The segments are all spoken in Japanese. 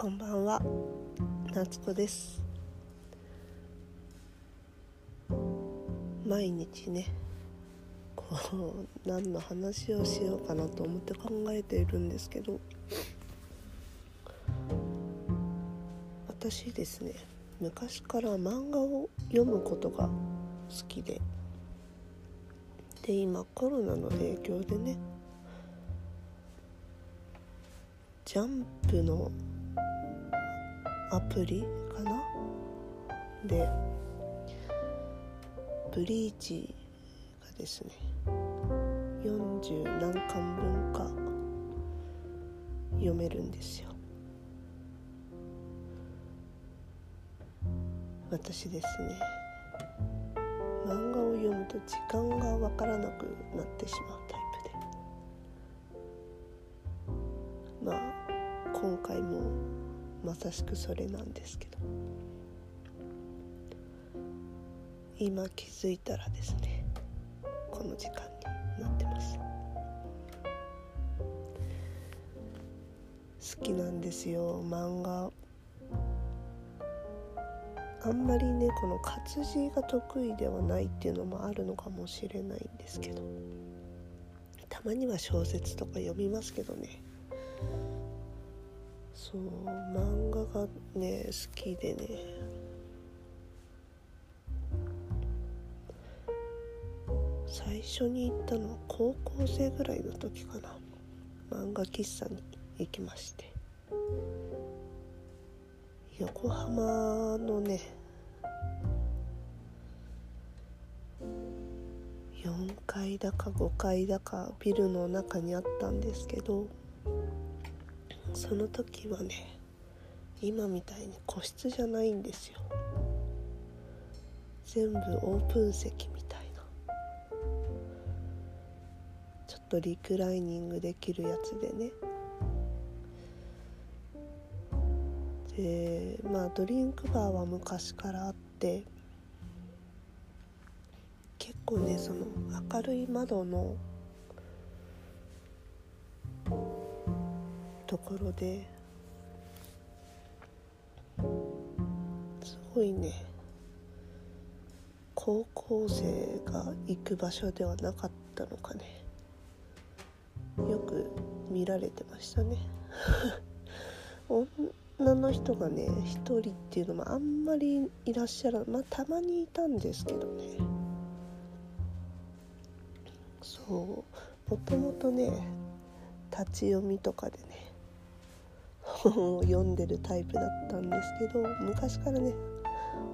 こんばんは。夏子です。毎日ねこう何の話をしようかなと思って考えているんですけど私ですね昔から漫画を読むことが好きでで今コロナの影響でねジャンプのアプリかな？でブリーチがですね40何巻分か読めるんですよ。私ですね漫画を読むと時間がわからなくなってしまさしくそれなんですけど。今気づいたらですねこの時間になってます。好きなんですよ漫画。あんまりねこの活字が得意ではないっていうのもあるのかもしれないんですけど。たまには小説とか読みますけどね。そう漫画がね好きでね。最初に行ったのは高校生ぐらいの時かな。漫画喫茶に行きまして。横浜のね4階だか5階だかビルの中にあったんですけどその時はね今みたいに個室じゃないんですよ。全部オープン席みたいな。ちょっとリクライニングできるやつでね。でまあドリンクバーは昔からあって結構ねその明るい窓のところで。すごいね。高校生が行く場所ではなかったのかね。よく見られてましたね。女の人がね一人っていうのもあんまりいらっしゃらまあたまにいたんですけどね。そう。もともとね立ち読みとかで本を読んでるタイプだったんですけど昔からね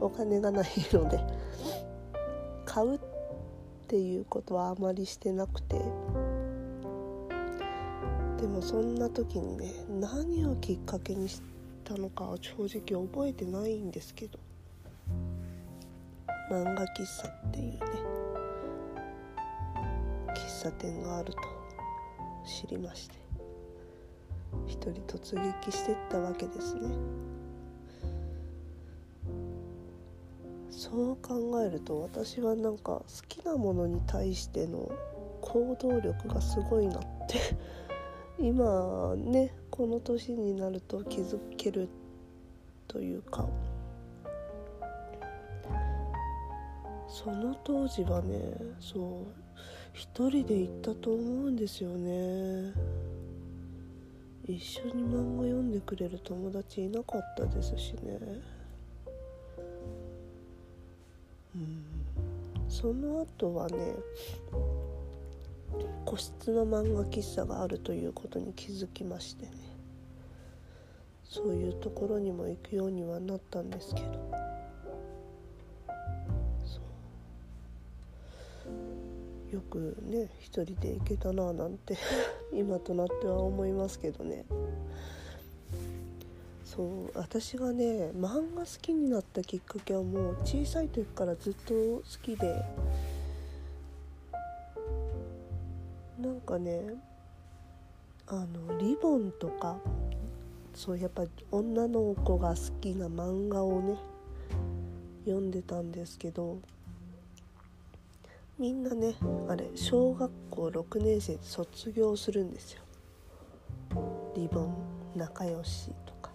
お金がないので買うっていうことはあまりしてなくてでもそんな時にね何をきっかけにしたのかは正直覚えてないんですけど漫画喫茶っていうね喫茶店があると知りまして。一人突撃してったわけですね。そう考えると私はなんか好きなものに対しての行動力がすごいなって。今ねこの年になると気づけるというか。その当時はねそう一人で行ったと思うんですよね。一緒に漫画読んでくれる友達いなかったですしね。うん。その後はね個室の漫画喫茶があるということに気づきましてね。そういうところにも行くようにはなったんですけど。よくね一人で行けたななんて 今となっては思いますけどね。そう私がね漫画好きになったきっかけはもう小さい時からずっと好きで。なんかねあのリボンとかそうやっぱ女の子が好きな漫画をね読んでたんですけど。みんなねあれ小学校6年生で卒業するんですよ。リボン仲良しとか。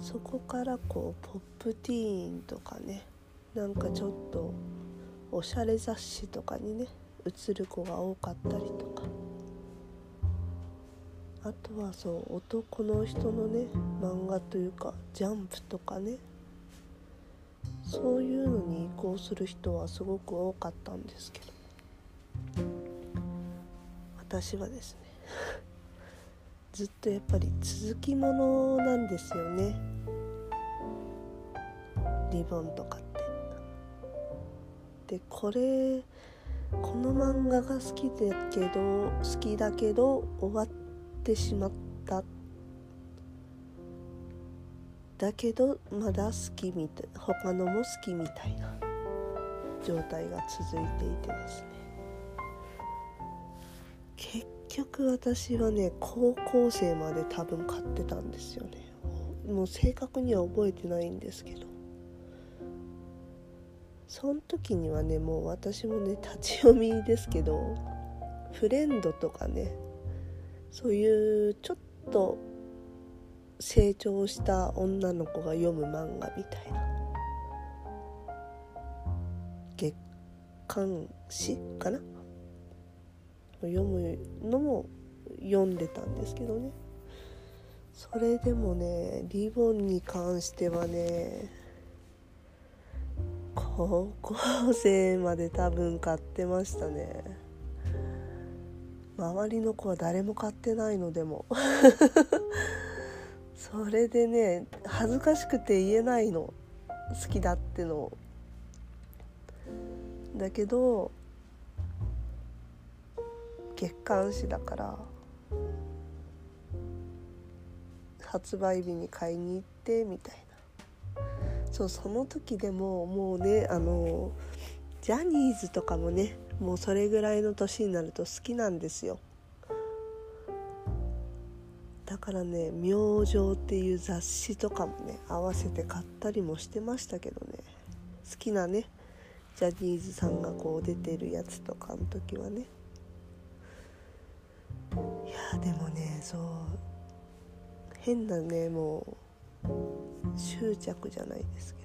そこからこうポップティーンとかねなんかちょっとおしゃれ雑誌とかにね映る子が多かったりとか。あとはそう男の人のね漫画というかジャンプとかね。そういうのに行する人はすごく多かったんですけど。私はですね ずっとやっぱり続きものなんですよね。リボンとかって。でこれこの漫画が好きだけど好きだけど終わってしまった。だけどまだ好きみたい他のも好きみたいな。状態が続いていてですね。結局私はね高校生まで多分買ってたんですよね。もう正確には覚えてないんですけど。その時にはねもう私もね立ち読みですけどフレンドとかねそういうちょっと成長した女の子が読む漫画みたいな。刊誌かな？読むのも読んでたんですけどね。それでもねリボンに関してはね高校生まで多分買ってましたね。周りの子は誰も買ってないのでも。それでね恥ずかしくて言えないの。好きだってのだけど月刊誌だから発売日に買いに行ってみたいな。そうその時でももうねあのジャニーズとかもねもうそれぐらいの年になると好きなんですよ。だからね「明星」っていう雑誌とかもね合わせて買ったりもしてましたけどね。好きなねジャニーズさんがこう出てるやつとかの時はね。いやでもねそう変なねもう執着じゃないですけ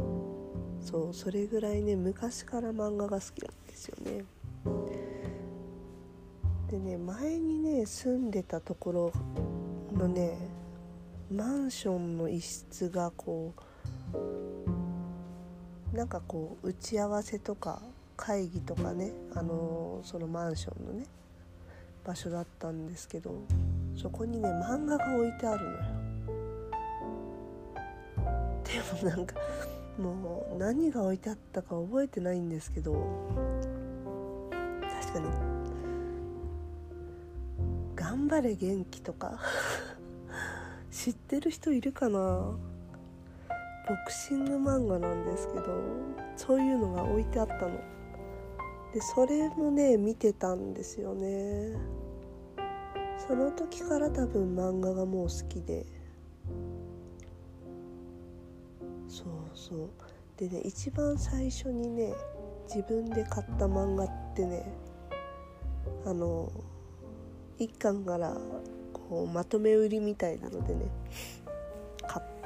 どね。そうそれぐらいね昔から漫画が好きなんですよね。でね前にね住んでたところのねマンションの一室がこうなんかこう打ち合わせとか会議とかね、あの、そのマンションのね場所だったんですけどそこにね漫画が置いてあるのよ。でもなんかもう何が置いてあったか覚えてないんですけど確かに「頑張れ元気」とか 知ってる人いるかな？ボクシング漫画なんですけどそういうのが置いてあったの。でそれもね見てたんですよね。その時から多分漫画がもう好きで。そうそう。でね一番最初にね自分で買った漫画ってねあの一巻からこうまとめ売りみたいなのでね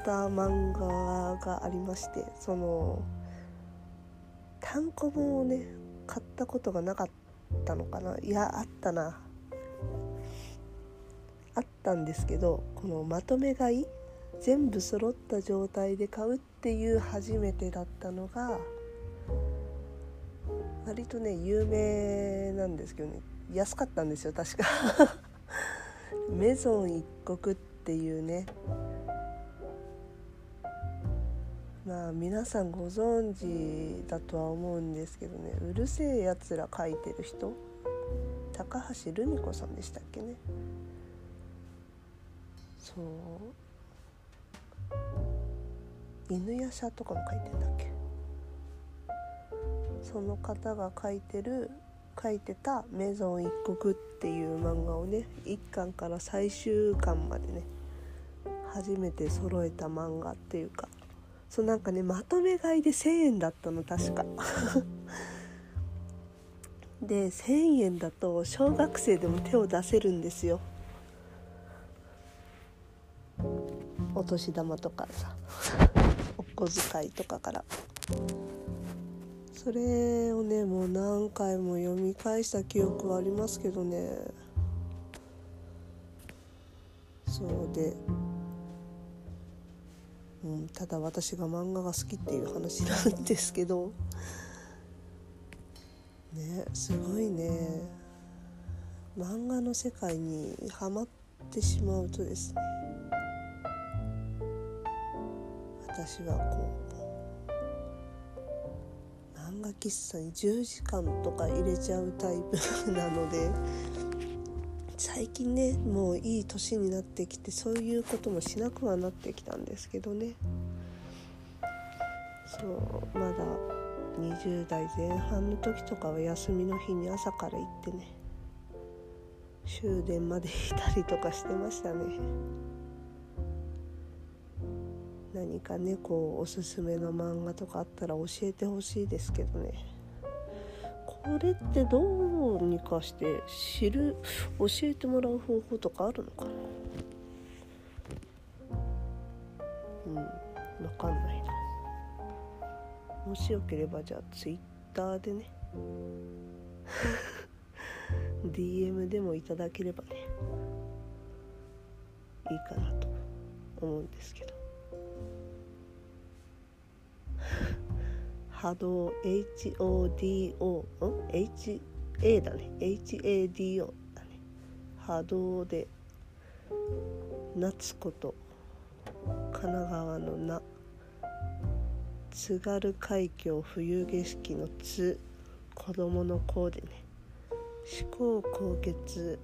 た漫画がありましてその単行本をね買ったことがなかったのかな。いやあったな。あったんですけどこのまとめ買い全部揃った状態で買うっていう初めてだったのが割とね有名なんですけどね。安かったんですよ確か。メゾン一国っていうねまあ皆さんご存知だとは思うんですけどねうるせえやつら書いてる人高橋留美子さんでしたっけね。そう。犬夜叉とかも書いてんだっけ。その方が書いてる書いてた「メゾン一国」っていう漫画をね1巻から最終巻までね初めて揃えた漫画っていうかそうなんかねまとめ買いで1,000円だったの確か。で1,000円だと小学生でも手を出せるんですよ。お年玉とかさお小遣いとかから。それをねもう何回も読み返した記憶はありますけどね。そうで、うん、ただ私が漫画が好きっていう話なんですけど。ねすごいね。漫画の世界にはまってしまうとですね。私はこう漫画喫茶に10時間とか入れちゃうタイプなので。最近ねもういい年になってきてそういうこともしなくはなってきたんですけどね。そうまだ20代前半の時とかは休みの日に朝から行ってね終電までいたりとかしてましたね。何かねこうおすすめの漫画とかあったら教えてほしいですけどね。これってどうにかして知る教えてもらう方法とかあるのかな。うん分かんないな。もしよければじゃあツイッターでね。DM でもいただければね。いいかなと思うんですけど。波動 HODO ん？HA だね。HADO だね。波動で夏子と神奈川の名津軽海峡冬景色の津子供の子でね。思考高血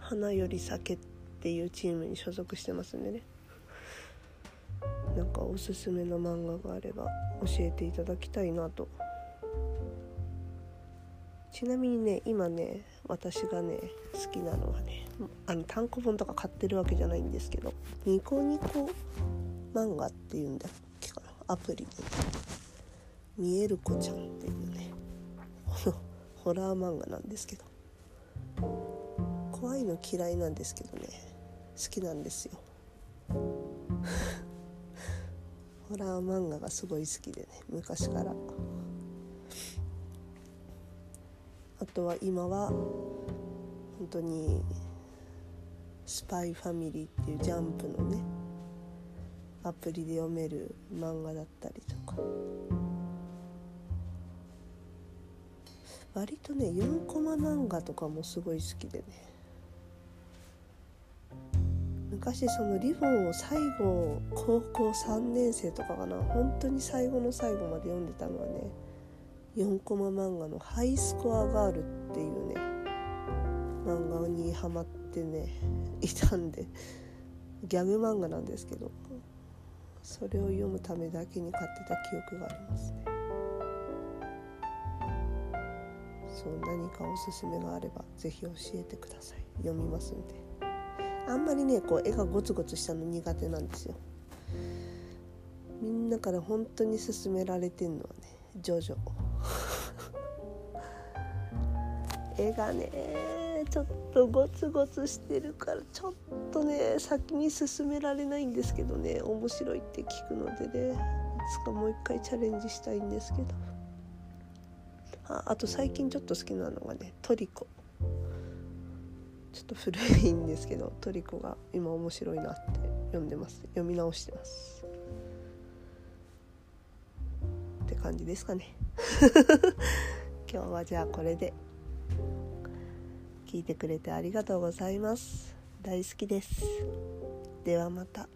花より酒っていうチームに所属してますんでね。なんかおすすめの漫画があれば教えていただきたいなと。ちなみにね今ね私がね好きなのはねあの単行本とか買ってるわけじゃないんですけどニコニコ漫画っていうんだっけかな？アプリ。で、見える子ちゃんっていうね ホラー漫画なんですけど。怖いの嫌いなんですけどね好きなんですよ。ラー漫画がすごい好きでね昔から。あとは今は本当に「スパイファミリー」っていうジャンプのねアプリで読める漫画だったりとか。割とね4コマ漫画とかもすごい好きでね。昔そのリボンを最後高校3年生とかかな。本当に最後の最後まで読んでたのはね4コマ漫画の「ハイスコアガール」っていうね漫画にハマってねいたんでギャグ漫画なんですけどそれを読むためだけに買ってた記憶がありますね。そう何かおすすめがあれば是非教えてください。読みますんで。あんまりねこう絵がゴツゴツしたの苦手なんですよ。みんなから本当に勧められてんのはねジョジョ。絵がねちょっとゴツゴツしてるからちょっとね先に進められないんですけどね面白いって聞くのでね。いつかもう一回チャレンジしたいんですけど。ああと最近ちょっと好きなのがねトリコ。ちょっと古いんですけどトリコが今面白いなって読んでます。読み直してます。って感じですかね。今日はじゃあこれで。聞いてくれてありがとうございます。大好きです。ではまた。